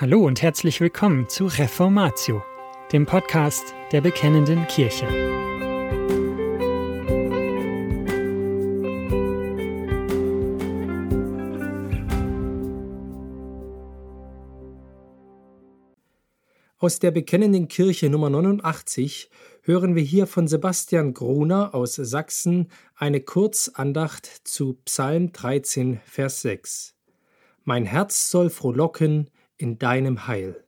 Hallo und herzlich willkommen zu Reformatio, dem Podcast der Bekennenden Kirche. Aus der Bekennenden Kirche Nummer 89 hören wir hier von Sebastian Gruner aus Sachsen eine Kurzandacht zu Psalm 13, Vers 6. Mein Herz soll frohlocken, in deinem Heil.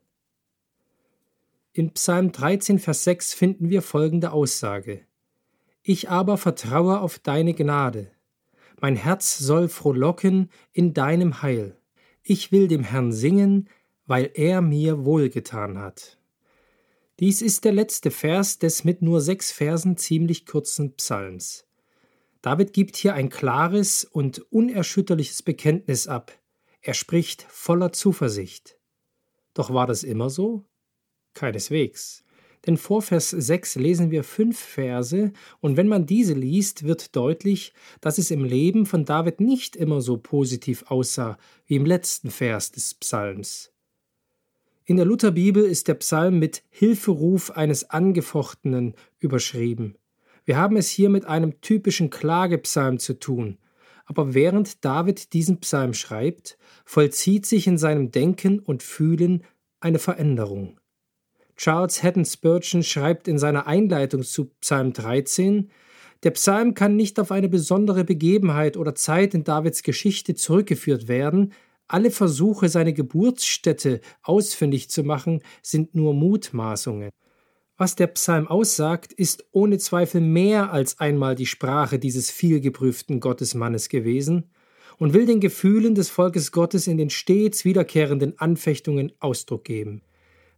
In Psalm 13, Vers 6 finden wir folgende Aussage. Ich aber vertraue auf deine Gnade. Mein Herz soll frohlocken in deinem Heil. Ich will dem Herrn singen, weil er mir wohlgetan hat. Dies ist der letzte Vers des mit nur sechs Versen ziemlich kurzen Psalms. David gibt hier ein klares und unerschütterliches Bekenntnis ab. Er spricht voller Zuversicht. Doch war das immer so? Keineswegs. Denn vor Vers 6 lesen wir fünf Verse, und wenn man diese liest, wird deutlich, dass es im Leben von David nicht immer so positiv aussah wie im letzten Vers des Psalms. In der Lutherbibel ist der Psalm mit Hilferuf eines Angefochtenen überschrieben. Wir haben es hier mit einem typischen Klagepsalm zu tun, aber während David diesen Psalm schreibt, vollzieht sich in seinem Denken und Fühlen eine Veränderung. Charles Haddon Spurgeon schreibt in seiner Einleitung zu Psalm 13, der Psalm kann nicht auf eine besondere Begebenheit oder Zeit in Davids Geschichte zurückgeführt werden, alle Versuche, seine Geburtsstätte ausfindig zu machen, sind nur Mutmaßungen. Was der Psalm aussagt, ist ohne Zweifel mehr als einmal die Sprache dieses vielgeprüften Gottesmannes gewesen und will den Gefühlen des Volkes Gottes in den stets wiederkehrenden Anfechtungen Ausdruck geben.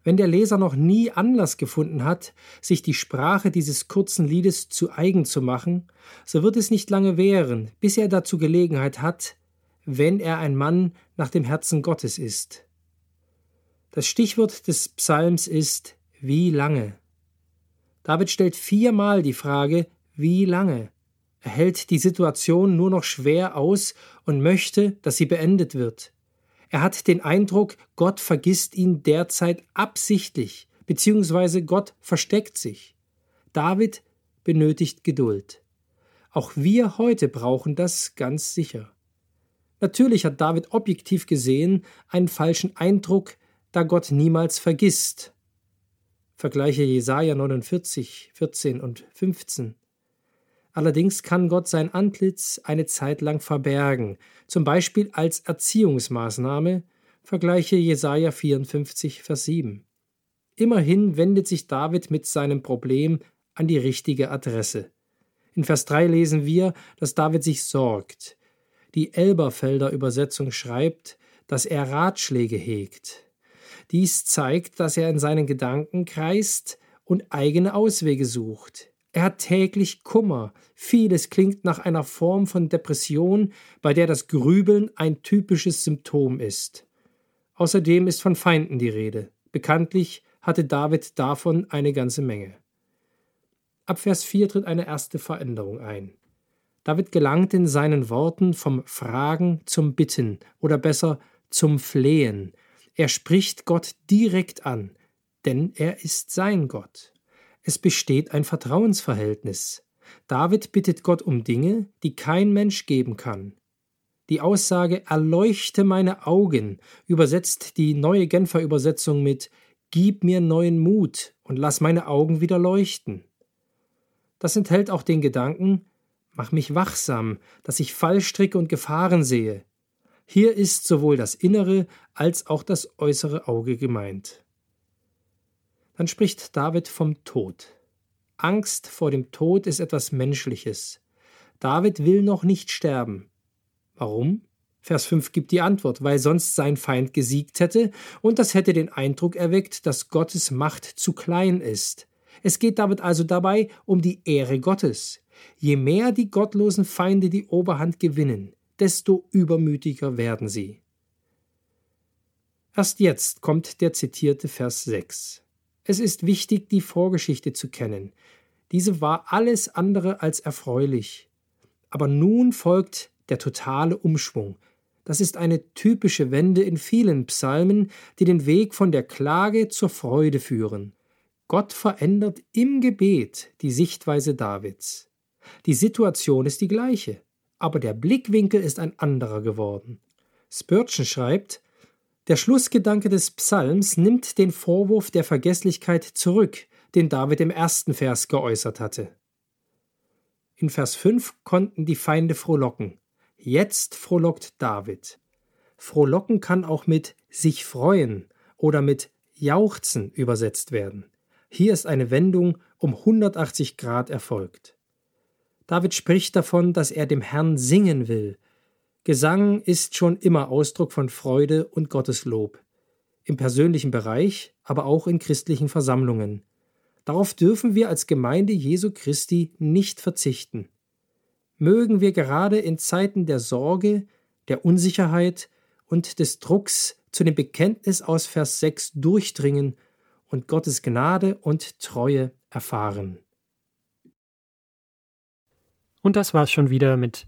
Wenn der Leser noch nie Anlass gefunden hat, sich die Sprache dieses kurzen Liedes zu eigen zu machen, so wird es nicht lange währen, bis er dazu Gelegenheit hat, wenn er ein Mann nach dem Herzen Gottes ist. Das Stichwort des Psalms ist wie lange. David stellt viermal die Frage, wie lange? Hält die Situation nur noch schwer aus und möchte, dass sie beendet wird. Er hat den Eindruck, Gott vergisst ihn derzeit absichtlich, beziehungsweise Gott versteckt sich. David benötigt Geduld. Auch wir heute brauchen das ganz sicher. Natürlich hat David objektiv gesehen einen falschen Eindruck, da Gott niemals vergisst. Vergleiche Jesaja 49, 14 und 15. Allerdings kann Gott sein Antlitz eine Zeit lang verbergen, zum Beispiel als Erziehungsmaßnahme, vergleiche Jesaja 54, Vers 7. Immerhin wendet sich David mit seinem Problem an die richtige Adresse. In Vers 3 lesen wir, dass David sich sorgt. Die Elberfelder Übersetzung schreibt, dass er Ratschläge hegt. Dies zeigt, dass er in seinen Gedanken kreist und eigene Auswege sucht. Er hat täglich Kummer. Vieles klingt nach einer Form von Depression, bei der das Grübeln ein typisches Symptom ist. Außerdem ist von Feinden die Rede. Bekanntlich hatte David davon eine ganze Menge. Ab Vers 4 tritt eine erste Veränderung ein. David gelangt in seinen Worten vom Fragen zum Bitten oder besser zum Flehen. Er spricht Gott direkt an, denn er ist sein Gott. Es besteht ein Vertrauensverhältnis. David bittet Gott um Dinge, die kein Mensch geben kann. Die Aussage Erleuchte meine Augen übersetzt die neue Genfer Übersetzung mit Gib mir neuen Mut und lass meine Augen wieder leuchten. Das enthält auch den Gedanken Mach mich wachsam, dass ich Fallstricke und Gefahren sehe. Hier ist sowohl das innere als auch das äußere Auge gemeint. Dann spricht David vom Tod. Angst vor dem Tod ist etwas Menschliches. David will noch nicht sterben. Warum? Vers 5 gibt die Antwort, weil sonst sein Feind gesiegt hätte und das hätte den Eindruck erweckt, dass Gottes Macht zu klein ist. Es geht David also dabei um die Ehre Gottes. Je mehr die gottlosen Feinde die Oberhand gewinnen, desto übermütiger werden sie. Erst jetzt kommt der zitierte Vers 6. Es ist wichtig, die Vorgeschichte zu kennen. Diese war alles andere als erfreulich. Aber nun folgt der totale Umschwung. Das ist eine typische Wende in vielen Psalmen, die den Weg von der Klage zur Freude führen. Gott verändert im Gebet die Sichtweise Davids. Die Situation ist die gleiche, aber der Blickwinkel ist ein anderer geworden. Spurgeon schreibt, der Schlussgedanke des Psalms nimmt den Vorwurf der Vergesslichkeit zurück, den David im ersten Vers geäußert hatte. In Vers 5 konnten die Feinde frohlocken. Jetzt frohlockt David. Frohlocken kann auch mit sich freuen oder mit jauchzen übersetzt werden. Hier ist eine Wendung um 180 Grad erfolgt. David spricht davon, dass er dem Herrn singen will. Gesang ist schon immer Ausdruck von Freude und Gotteslob. Im persönlichen Bereich, aber auch in christlichen Versammlungen. Darauf dürfen wir als Gemeinde Jesu Christi nicht verzichten mögen wir gerade in Zeiten der Sorge, der Unsicherheit und des Drucks zu dem Bekenntnis aus Vers 6 durchdringen und Gottes Gnade und Treue erfahren. Und das war's schon wieder mit